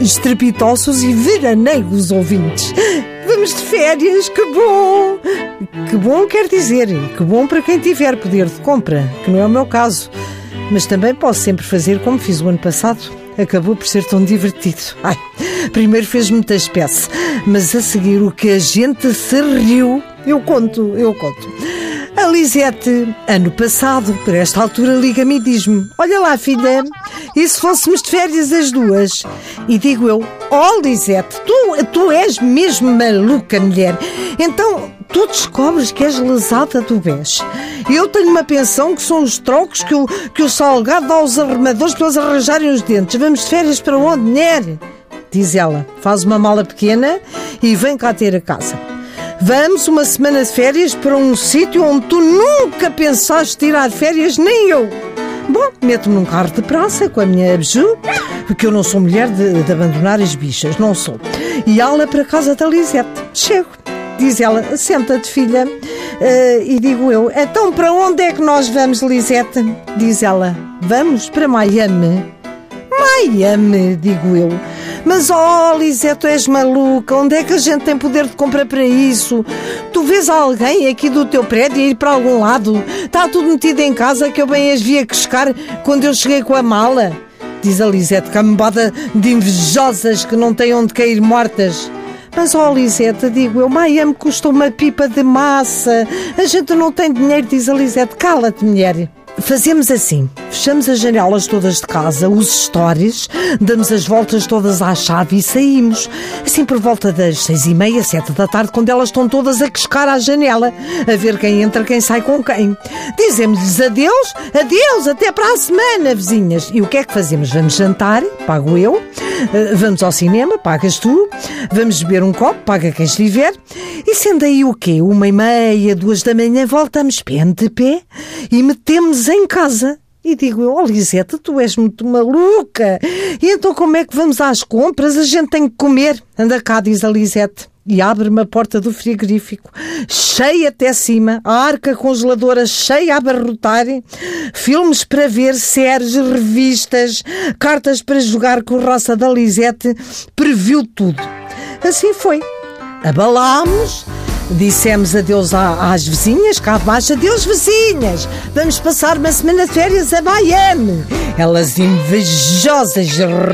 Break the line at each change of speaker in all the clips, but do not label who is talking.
estrepitosos e veraneiros ouvintes. Vamos de férias, que bom! Que bom quer dizer, que bom para quem tiver poder de compra, que não é o meu caso. Mas também posso sempre fazer como fiz o ano passado. Acabou por ser tão divertido. Ai, primeiro fez muita espécie, mas a seguir o que a gente se riu, eu conto, eu conto. A Lisete, ano passado, por esta altura, liga-me e diz-me: Olha lá, filha, e se fôssemos de férias as duas? E digo eu: Oh, Lisete, tu, tu és mesmo maluca, mulher. Então, tu descobres que és lesada do BES. Eu tenho uma pensão que são os trocos que o, que o salgado dá aos arremadores para eles arranjarem os dentes. Vamos de férias para onde, mulher? Diz ela, faz uma mala pequena e vem cá ter a casa. Vamos uma semana de férias para um sítio onde tu nunca pensaste tirar férias, nem eu. Bom, meto-me num carro de praça com a minha abju, porque eu não sou mulher de, de abandonar as bichas, não sou. E ala para casa da Lisete. Chego. Diz ela, senta-te, filha. Uh, e digo eu, então para onde é que nós vamos, Lisete? Diz ela, vamos para Miami. Miami, digo eu. Mas, oh, Lisete, tu és maluca. Onde é que a gente tem poder de compra para isso? Tu vês alguém aqui do teu prédio ir para algum lado? Está tudo metido em casa que eu bem as via pescar quando eu cheguei com a mala? Diz a Lisete, cambada de invejosas que não têm onde cair mortas. Mas, ó oh, Lisete, digo eu, Miami custa uma pipa de massa. A gente não tem dinheiro, diz a Lisete. Cala-te, mulher. Fazemos assim: fechamos as janelas todas de casa, os stories, damos as voltas todas à chave e saímos. Assim por volta das seis e meia, sete da tarde, quando elas estão todas a quescar à janela, a ver quem entra, quem sai com quem. Dizemos-lhes adeus, adeus, até para a semana, vizinhas. E o que é que fazemos? Vamos jantar, pago eu. Eh, vamos ao cinema, pagas tu. Vamos beber um copo, paga quem estiver. E sendo aí o quê? Uma e meia, duas da manhã, voltamos pé de pé e metemos em casa. E digo eu, oh tu és muito maluca. E então como é que vamos às compras? A gente tem que comer. Anda cá, diz a Lisete. E abre-me a porta do frigorífico, cheia até cima, a arca congeladora cheia a abarrotar, filmes para ver, séries, revistas, cartas para jogar com raça da Lisete, previu tudo. Assim foi. Abalámos Dissemos adeus às vizinhas, cá abaixo, adeus vizinhas, vamos passar uma semana de férias a Miami. Elas invejosas,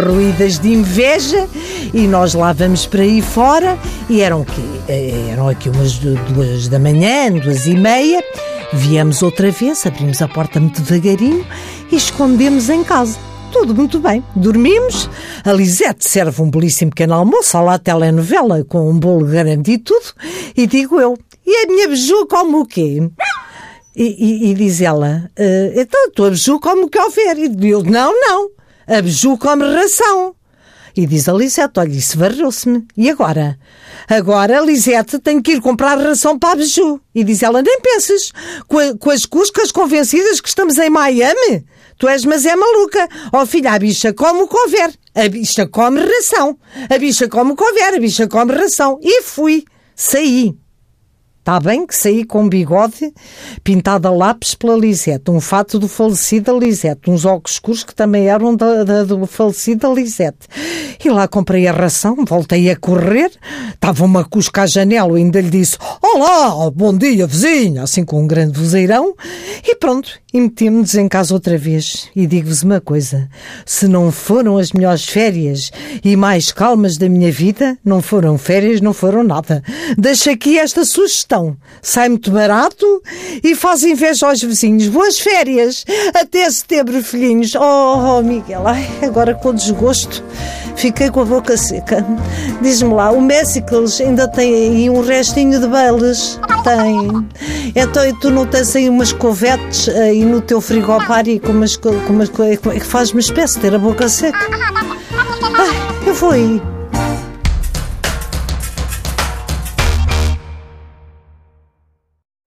ruídas de inveja, e nós lá vamos para aí fora, e eram, que, eh, eram aqui umas duas da manhã, duas e meia, viemos outra vez, abrimos a porta muito devagarinho e escondemos em casa tudo muito bem. Dormimos, a Lisete serve um belíssimo pequeno almoço, lá telenovela, com um bolo grande e tudo, e digo eu, e a minha beiju como o quê? E, e, e diz ela, uh, então a tua beiju como que houver. E eu, não, não, a beiju come ração. E diz a Lisete, olha, isso varreu-se-me. E agora? Agora Lisete tem que ir comprar ração para a beiju. E diz ela, nem penses, com, com as cuscas convencidas que estamos em Miami? Tu és, mas é maluca. Oh, filha, a bicha come o que houver. A bicha come ração. A bicha come o que houver. A bicha come ração. E fui. Saí. Está bem que saí com bigode pintado a lápis pela Lisete, um fato do falecido Lisete, uns óculos escuros que também eram da, da, do falecido Lisete. E lá comprei a ração, voltei a correr, estava uma cusca à janela, ainda lhe disse Olá, bom dia vizinha, assim com um grande vozeirão, e pronto, e meti-me-nos em casa outra vez. E digo-vos uma coisa, se não foram as melhores férias e mais calmas da minha vida, não foram férias, não foram nada. Deixo aqui esta sugestão sai muito barato e faz inveja aos vizinhos. Boas férias! Até setembro, filhinhos. Oh, oh Miguel, ai, agora com desgosto. Fiquei com a boca seca. Diz-me lá, o Messicles ainda tem aí um restinho de belas? Tem. Então, e tu não tens aí umas covetes aí no teu frigobar com umas, com umas, que faz-me espécie ter a boca seca? Ai, eu vou aí.